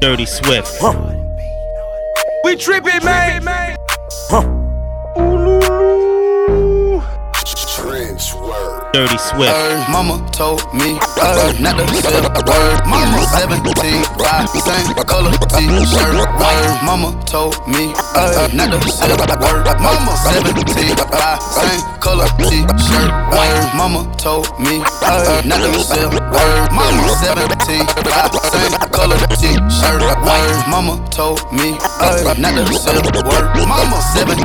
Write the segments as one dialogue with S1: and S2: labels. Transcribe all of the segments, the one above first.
S1: Dirty Swift.
S2: Huh. We tripping, man.
S1: Dirty Swift.
S3: Uh, mama told me uh, not to say a word. Mama 17, five, same color t-shirt. Uh, mama told me uh, not to say a word. Mama 17, five, same color t-shirt. Uh, mama told me uh, not to say a word. Mama 17, five, same color t-shirt. Uh, mama told me uh, not to say a word. Mama 17,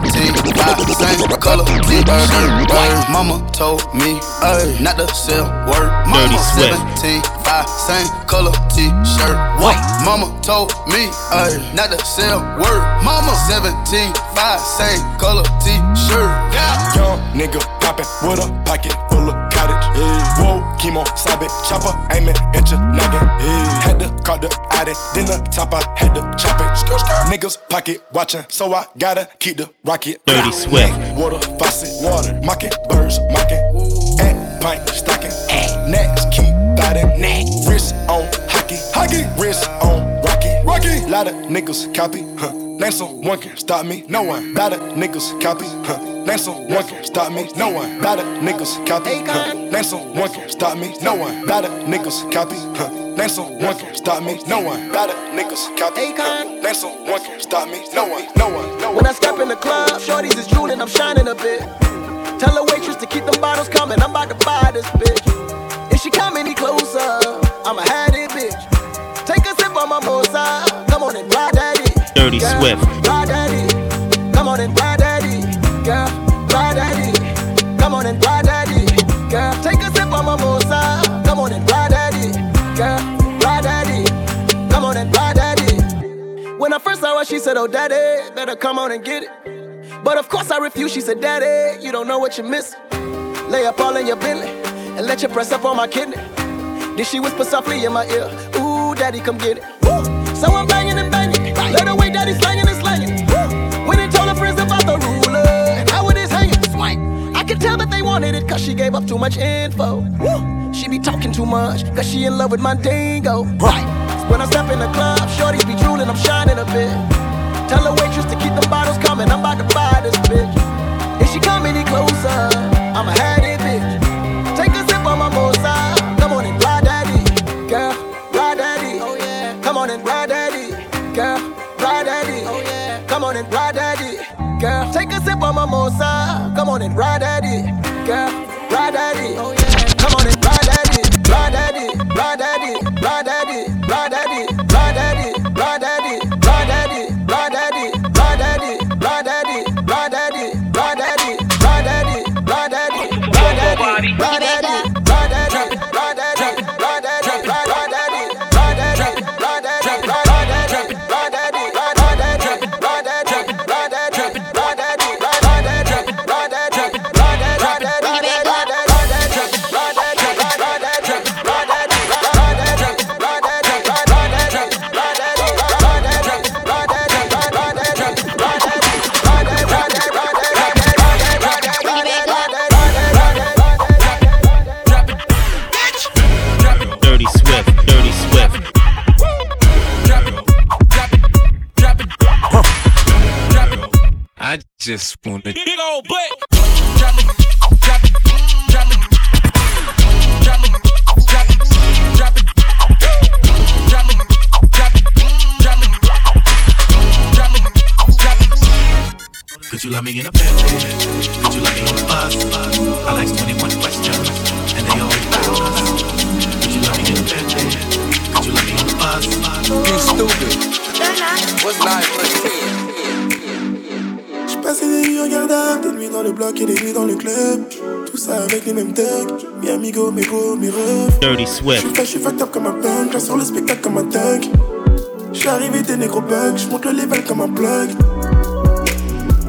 S3: five, same color t-shirt. Uh, mama told me Ay, not to sell word. Mama 17, five, same color t-shirt. White. Mama told me, ay, not to sell word. Mama 17, five, same color t-shirt.
S4: Yeah. Young nigga poppin' with a pocket full of cottage. Yeah. Whoa, chemo, sobbing, chopper, aiming at your noggin. Yeah. Had to call the addy, then the top I had to chop it. Skr, skr. Niggas pocket watching, so I gotta keep the rocket.
S1: Dirty Swift.
S4: Water, faucet, water, mocking, birds, mocking. Pint, stocking. Next, keep biting. Next. Wrist on hockey, hockey. Wrist on rocky, rocky. Lot of niggas copy, huh? Name someone can stop me, no one. Lot of niggas copy, huh? Name someone can stop me, no one. Lot of niggas copy, huh? Name someone can stop me, no one. Lot of niggas copy, huh? Name someone can stop me, no one. Lot of niggas copy, huh? Name someone can stop me, no one, no one, no one.
S5: When I step in the club, shorties is drooling, I'm shining a bit.
S1: Dirty
S5: Girl,
S1: Swift.
S5: Ride daddy, come on and ride daddy. Girl, ride daddy, come on and ride daddy. Girl, take a sip on my moza, come on and ride daddy. Girl, ride daddy, come on and ride daddy. When I first saw her, she said, Oh, daddy, better come on and get it. But of course I refused. She said, Daddy, you don't know what you miss. Lay up all in your Bentley and let you press up on my kidney. Then she whisper softly in my ear, Ooh, Daddy, come get it. Woo. So I'm banging and banging. Slanging and slanging. When he told her friends about the ruler how it is hanging, swank. I could tell that they wanted it cause she gave up too much info. Woo. She be talking too much cause she in love with my dingo. Right. When I step in the club, shorties be drooling, I'm shining a bit. Tell the waitress to keep them bottles coming. I'm about to buy this bitch. If she come any closer, I'ma have Take a sip on my moza. Come on and ride daddy, girl,
S6: just wanna
S2: Big old butt.
S6: drop it, drop it, drop it, drop it, drop it, drop it, drop it, drop it, drop it, drop it, drop it.
S7: Could you love me in a Bentley? Could you love me on the bus? I like 21 questions, and they always bout. Could you love me in a Bentley? Could you love me on the bus?
S3: You stupid. What's 9 plus 10?
S8: Passer des nuits regardables, des nuits dans le bloc et des nuits dans le club. Tout ça avec les mêmes thugs. Mi amigo, mes go, mes refs.
S1: Dirty Swift.
S8: Je suis fucked up comme un punk, je sur le spectacle comme un thug. J'suis arrivé des négros bugs, j'monte le level comme un plug.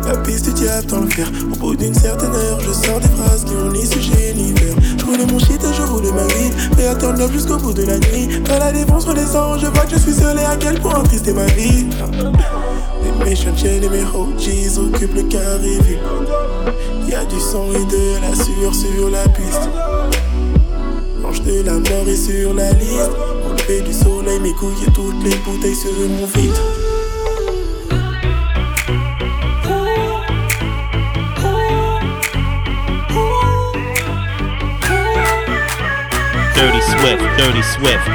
S8: La piste du diable dans le fer. Au bout d'une certaine heure, je sors des phrases qui ont ni sujet ni verbe. Je roule mon shit et je roule ma vie. Prêt à turn jusqu'au bout de la nuit. Quand la défense redescend, je vois que je suis seul et à quel point triste est ma vie. Méchants chiens et mes OGs occupent le carré vide. Y'a du sang et de la sueur sur la piste. L'ange de la mort est sur la liste. fait du soleil, mes couilles et toutes les bouteilles seront vides.
S1: Dirty Swift, Dirty Swift.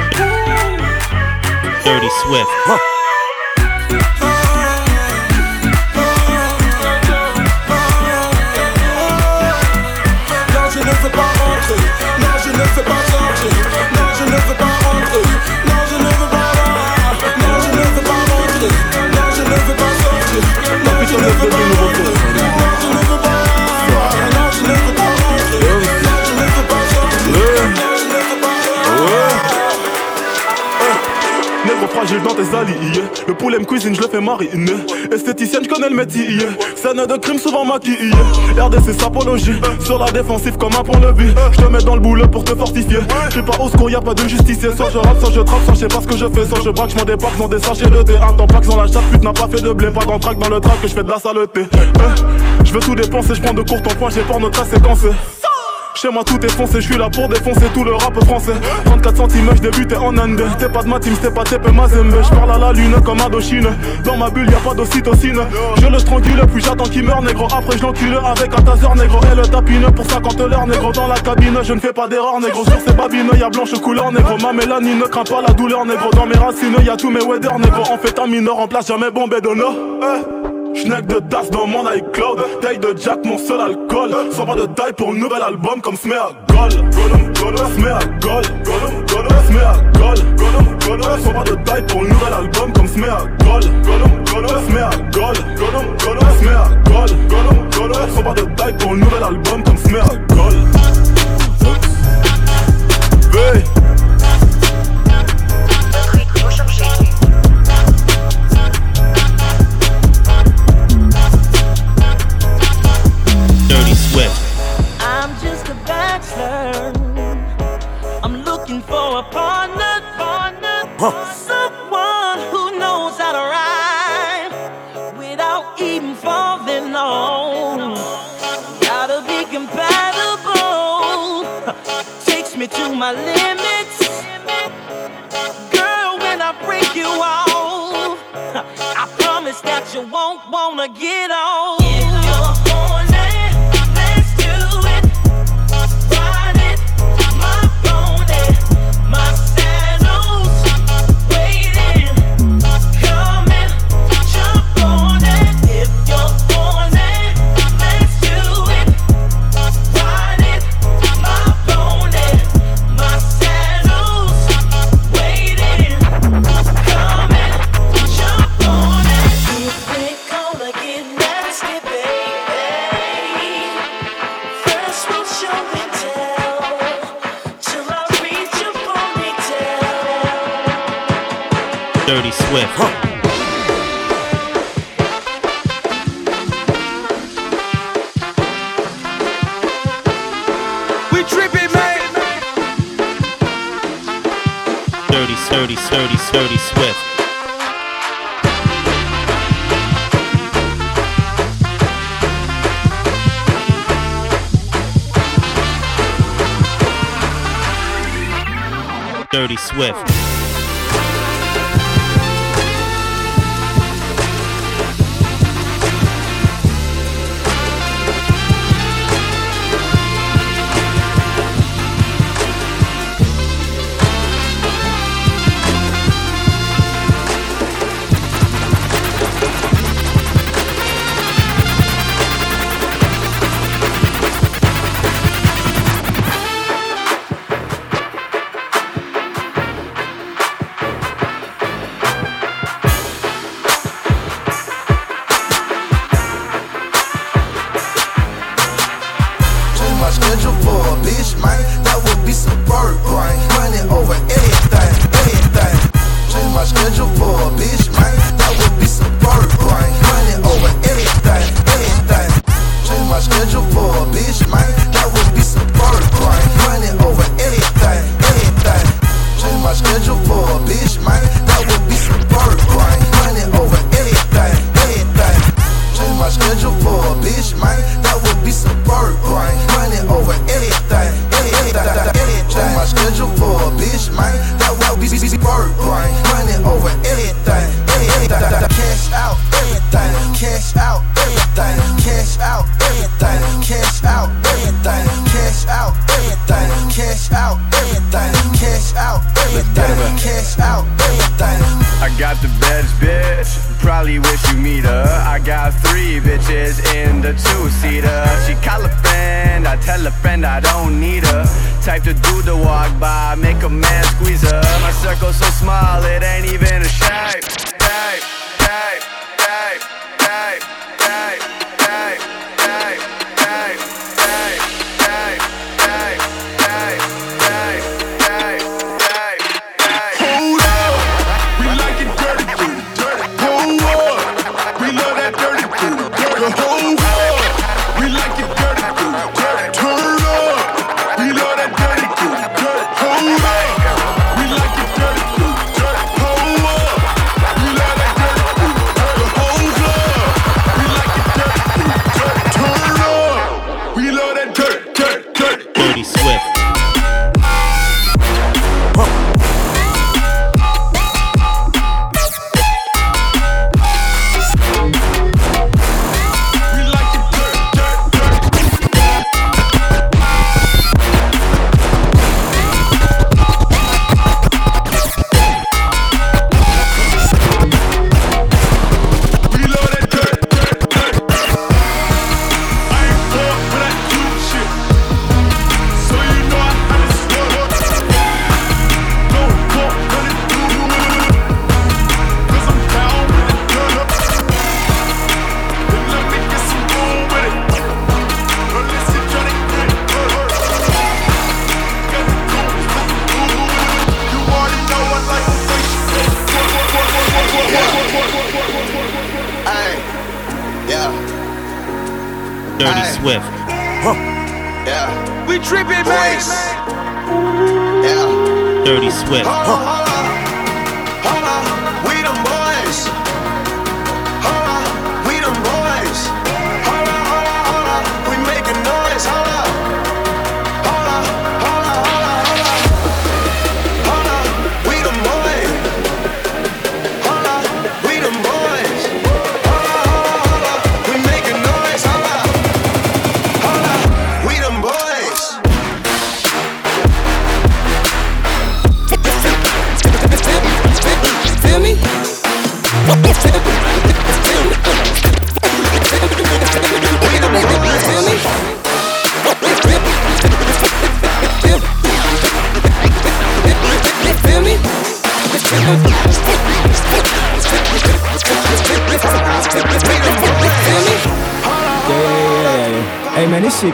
S1: Dirty Swift.
S2: Non,
S8: Nègre fragile dans tes alliés. Le poulet me cuisine, je le fais mariner. Esthéticienne, je connais le métier. Scène de crime souvent maquillée. RDC sapologie. Sur la défensive comme un pont-levis. Je te mets dans le boulot pour te fortifier. Je suis pas au secours, y'a pas de justicier. Soit je rappe, soit je trappe, soit je sais pas ce que je fais. Soit je braque, je m'en débarque, dans des sachets de thé. Un temps pack dans la chatte, pute n'a pas fait de blé. Pas d'entraque dans le track que je fais de la saleté. Hein? Je veux tout dépenser, je prends de court en point, j'ai pour notre séquencé chez moi tout est foncé, je suis là pour défoncer tout le rap français. 34 cm, je débutais en Inde. T'es pas de ma team, c'était pas TP Mazembe. Je parle à la lune comme Indochine. Dans ma bulle y'a pas d'ocytocine. Je le strangule puis j'attends qu'il meurt négro. Après je l'encule avec un taser négro. Et le tapine pour 50 l'heure négro. Dans la cabine je ne fais pas d'erreur négro. Sur ces babines y'a blanche couleur négro. Ma mélanie ne craint pas la douleur négro. Dans mes racines y'a tous mes weather négro. En fait un mineur en place jamais bombé d'honneur Schneck de Das dans mon iCloud. Taille de Jack mon seul alcool. Sans pas de taille pour un nouvel album comme Smear Gol Golem Golem Smear Gol Golem Golem Smear Gol Golem Golem Sans pas de taille pour un nouvel album comme Smear Gol Golem Golem Smear Gol Golem Golem Smear Gol Golem Golem Sans pas de taille pour un nouvel album comme
S6: Smear Gol V to my limits. Girl, when I break you off, I promise that you won't wanna get on.
S1: Dirty Swift.
S2: We tripping, man.
S1: Dirty, dirty, dirty, dirty Swift. Dirty Swift.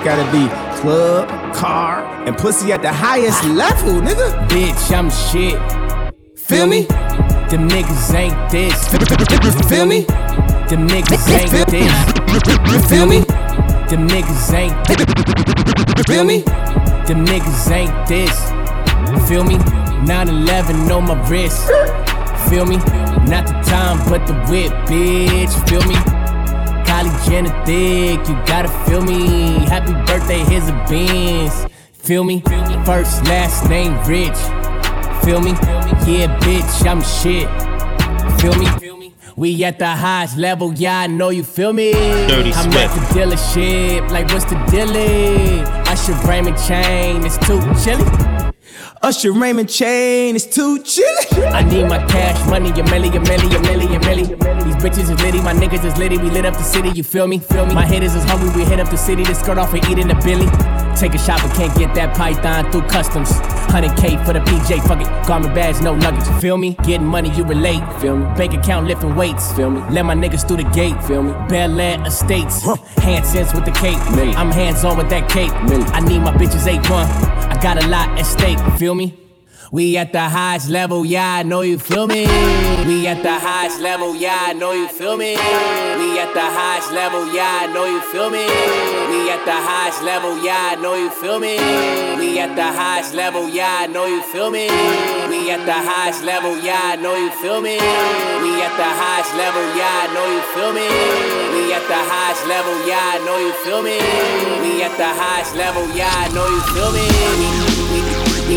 S9: Gotta be club, car, and pussy at the highest level, nigga. Bitch, I'm shit. Feel me? Them niggas ain't this. Feel me? Them niggas ain't this. Feel me? Them niggas ain't. Feel me? Them niggas ain't this. Feel me? 911 on my wrist. Feel me? Not the time, but the whip, bitch. Feel me? Jenner thick, you gotta feel me. Happy birthday, here's a Benz. Feel me? First, last name, Rich. Feel me? Yeah, bitch, I'm shit. Feel me? Feel me. We at the highest level, yeah, I know you feel me.
S1: Dirty
S9: I'm
S1: Swift.
S9: at the dealership, like what's the dealie? Usher Raymond chain, it's too chilly. Usher Raymond chain is too chilly. I need my cash money, a milli, a milli, a milli, a milli. These bitches is litty, my niggas is litty. We lit up the city, you feel me? Feel me? My hitters is as hungry, we hit up the city to skirt off and eat in the billy. Take a shot, but can't get that python through customs. 100K for the PJ, fuck it. Garment bags, no nuggets, feel me? Getting money, you relate, feel me? Bank account lifting weights, feel me? Let my niggas through the gate, feel me? Bel Air Estates, Hansons with the cape. I'm hands on with that cape. I need my bitches 8-1. I got a lot at stake, feel me? We at the highest level, yeah, I know you feel me. We at the highest level, yeah, I know you feel me. We at the highest level, yeah, I know you feel me. We at the highest level, yeah, I know you feel me. We at the highest level, yeah, I know you feel me. We at the highest level, yeah, I know you feel me. We at the highest level, yeah, I know you feel me. We at the highest level, yeah, I know you feel me. We at the highest level, yeah, I know you feel me.
S10: We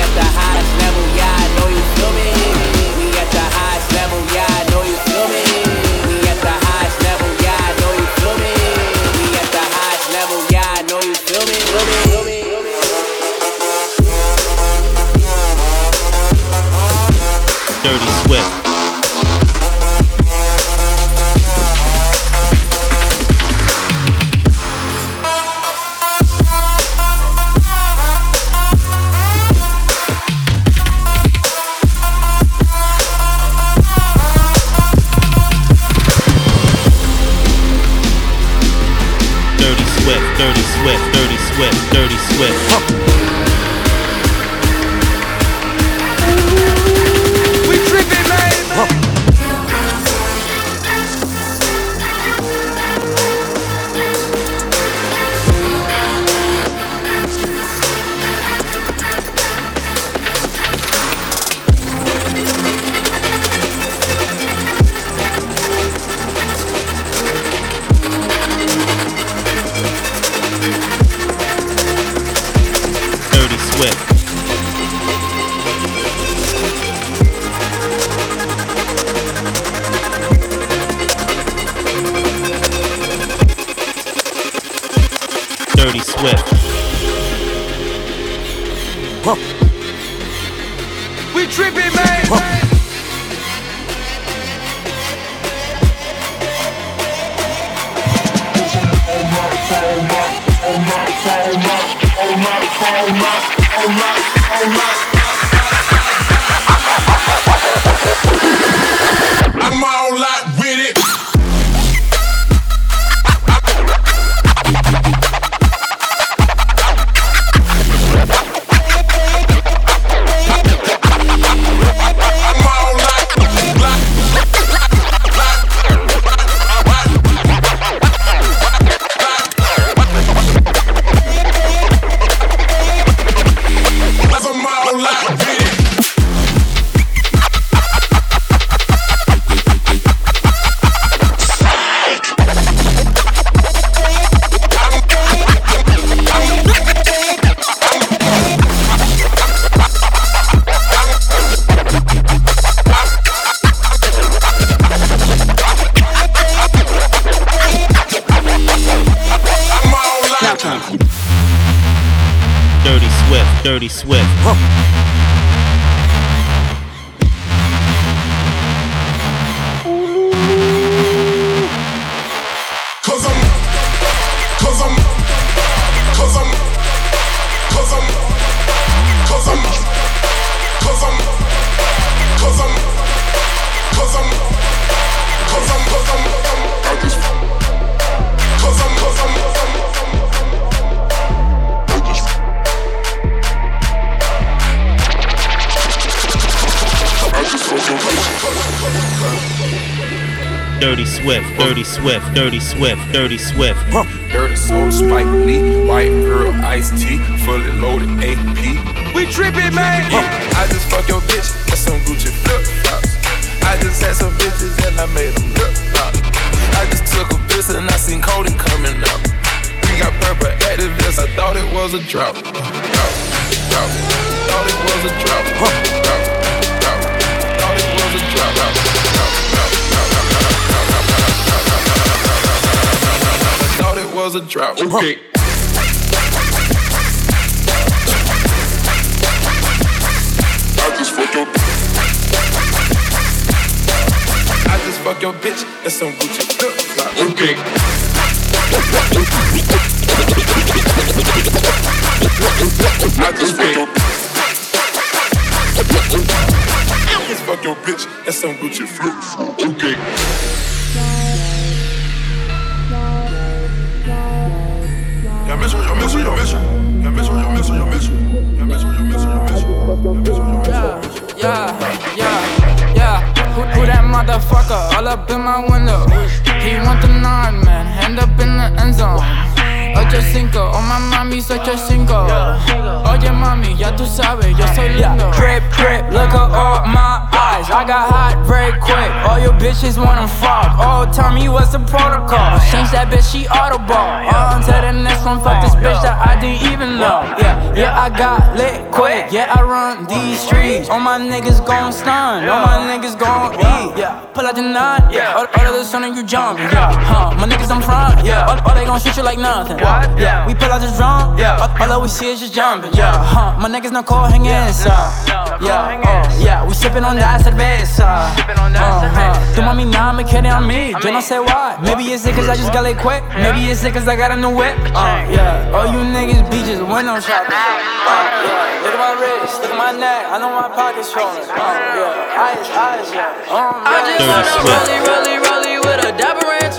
S10: at the highest
S2: level, yeah, I
S10: know you feel me.
S2: We at the
S1: highest level, yeah. with.
S10: Swift, Dirty Swift, Dirty Swift, Dirty Swift. Dirty
S11: soul, Spike Lee, white girl, iced tea, fully loaded AP.
S2: We tripping, man.
S11: I just fuck your bitch, that's some Gucci flip flops. I just had some bitches and I made them lip pop. I just took a piss and I seen Cody coming up. We got purple Actavis, I thought it was a drought. Drought, drought. Thought it was a drought. Drought, drought. Thought it was a drought. Drought, drought, Thought a drought. Okay.
S1: I just fuck your
S11: I just fuck your bitch, that's some Gucci flip flops. Okay.
S1: I just fuck your
S11: I just fuck your bitch, that's some Gucci flip flops. Okay.
S12: Yeah, yeah, yeah. Who, who that motherfucker all up in my window? He want the nine, man. End up in the end zone. Ocho cinco, oh my mami, soy ocho cinco. Oye mami, ya tú sabes, yo soy lindo. Drip, drip, look at all oh, my eyes. I got hot very quick. All your bitches wanna fuck. Oh, tell me what's the protocol? Change that bitch, she auto ball. On to the next one, fuck this bitch that I didn't even know. Yeah, yeah, I got lit quick. Yeah, I run these streets. All my niggas gon' stun. All my niggas gon' eat. Yeah, pull out the nine. Yeah, all, all of the sun and you jumping. Yeah, huh? My niggas I'm front. Yeah, all, all they gon' shoot you like nothing. Yeah, we pull out this drum. Yeah, all, all that we see is just jumping. Yeah, huh? My niggas not cold hanging inside. Yeah, oh, yeah, we sipping on that cerveza. Uh-huh. Tu mami nada me quiere a mí. Yo no sé why. Maybe it's it cause I just got lit quick. Maybe it's it cause I got a new whip. Uh, yeah, all you niggas be just window shopping. Uh, yeah, look at my wrist, look at my neck. I know my pockets showing. Uh, yeah, eyes, eyes, yeah. Um,
S13: I just wanna rollie, rollie, rollie with a dapper ranch.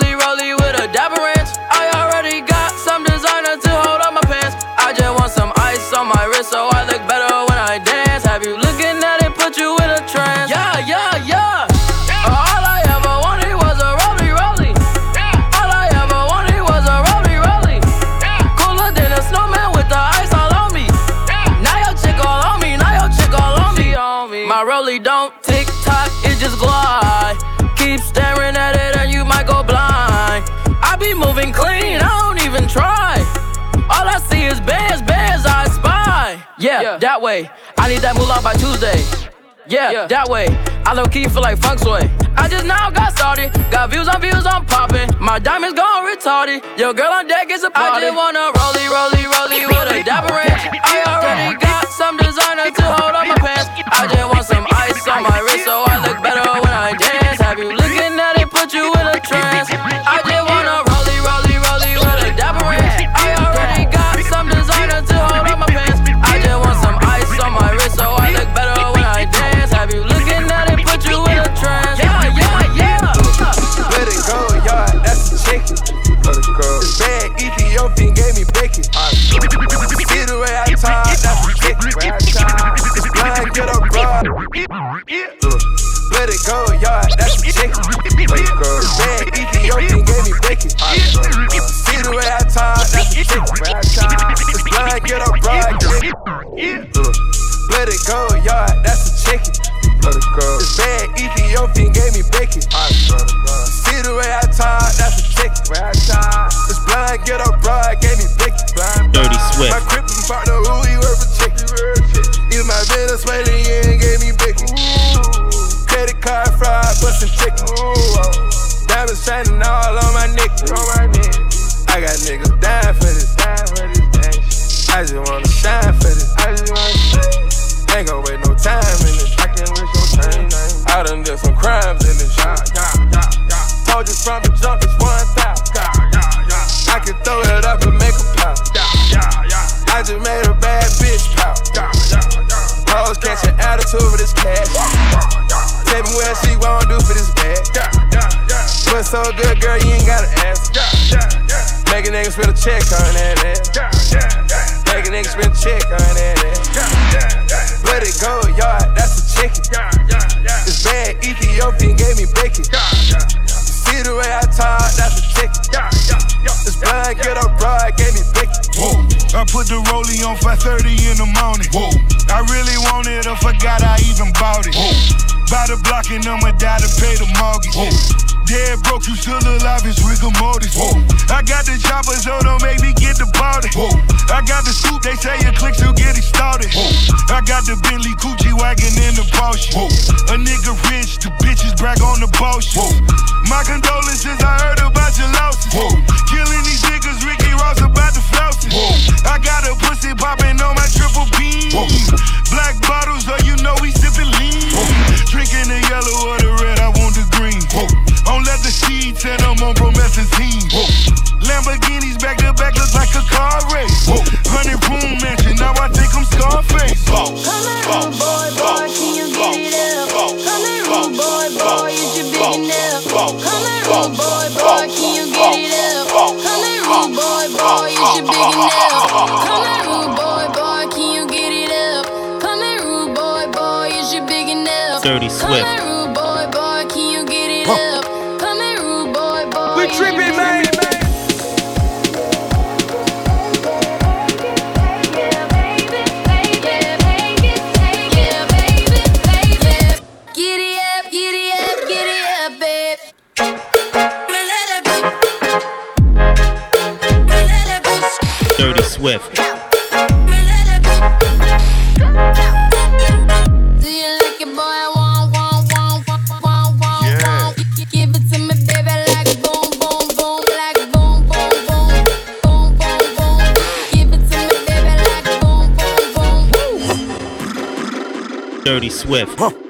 S13: spy. Yeah, that way. I need that moolah by Tuesday. Yeah, that way. I low key feel like funk sway. I just now got started. Got views on views, I'm popping. My diamonds gone retarded. Your girl on deck is a party. I just wanna rollie, rollie, rollie with a dapper ranch. I already got some designer to hold on my pants. I just want some ice on my wrist so I look better
S11: Gave me bacon. See the way I talk, that's a chicken. This blind get up broad. Let it go, yard, that's a it go. Bad Ethiopian gave me bacon. See the way I talk, that's a chicken. This blind get up broad. Let it go, yard, that's a chicken. It. This bad Ethiopian gave me bacon. See the way I talk, that's a chicken. This blind get up broad gave me. Blind,
S1: Dirty Swift.
S11: My crippin' partner, who he worth a chicken. Even my Venezuelan gave me bacon. Credit card fraud, bustin' chicken. Diamonds shining all on my neck. I got niggas dying for this. I just wanna shine for this. I just wanna shine. Ain't gon' wait no time in this. I can't waste no time. I done did some crimes in this shit. Told you from the jump, one thousand. I can throw it up and make a pop. I just made a bad bitch pop. Hoes catching attitude for this cash. Tell me what she wanna do for this bag. What's so good, girl, you ain't gotta ask. Make a nigga spit a check on that ass. Make a nigga spit a check on that ass. Let it go, yard, that's a chicken. This bad Ethiopian gave me bacon. The way I talk, that's a chicken. This blind get up broad gave me bacon.
S14: Whoa. I put the rollie on 5:30 in the morning. Whoa. I really want it, I forgot I even bought it. Whoa. By the block and I'ma die to pay the mortgage. Whoa. Dead broke, you still alive, it's rigor mortis. Whoa. I got the chopper, so don't make me get the body. Whoa. I got the scoop, they say it clicks, so get it started. Whoa. I got the Bentley Coochie wagon in the Porsche. Whoa. A nigga rich, the bitches brag on the bullshit. Whoa.
S1: Dirty Swift.
S15: Huh.
S11: We tripping, man.
S15: Dirty Swift. Dirty Swift.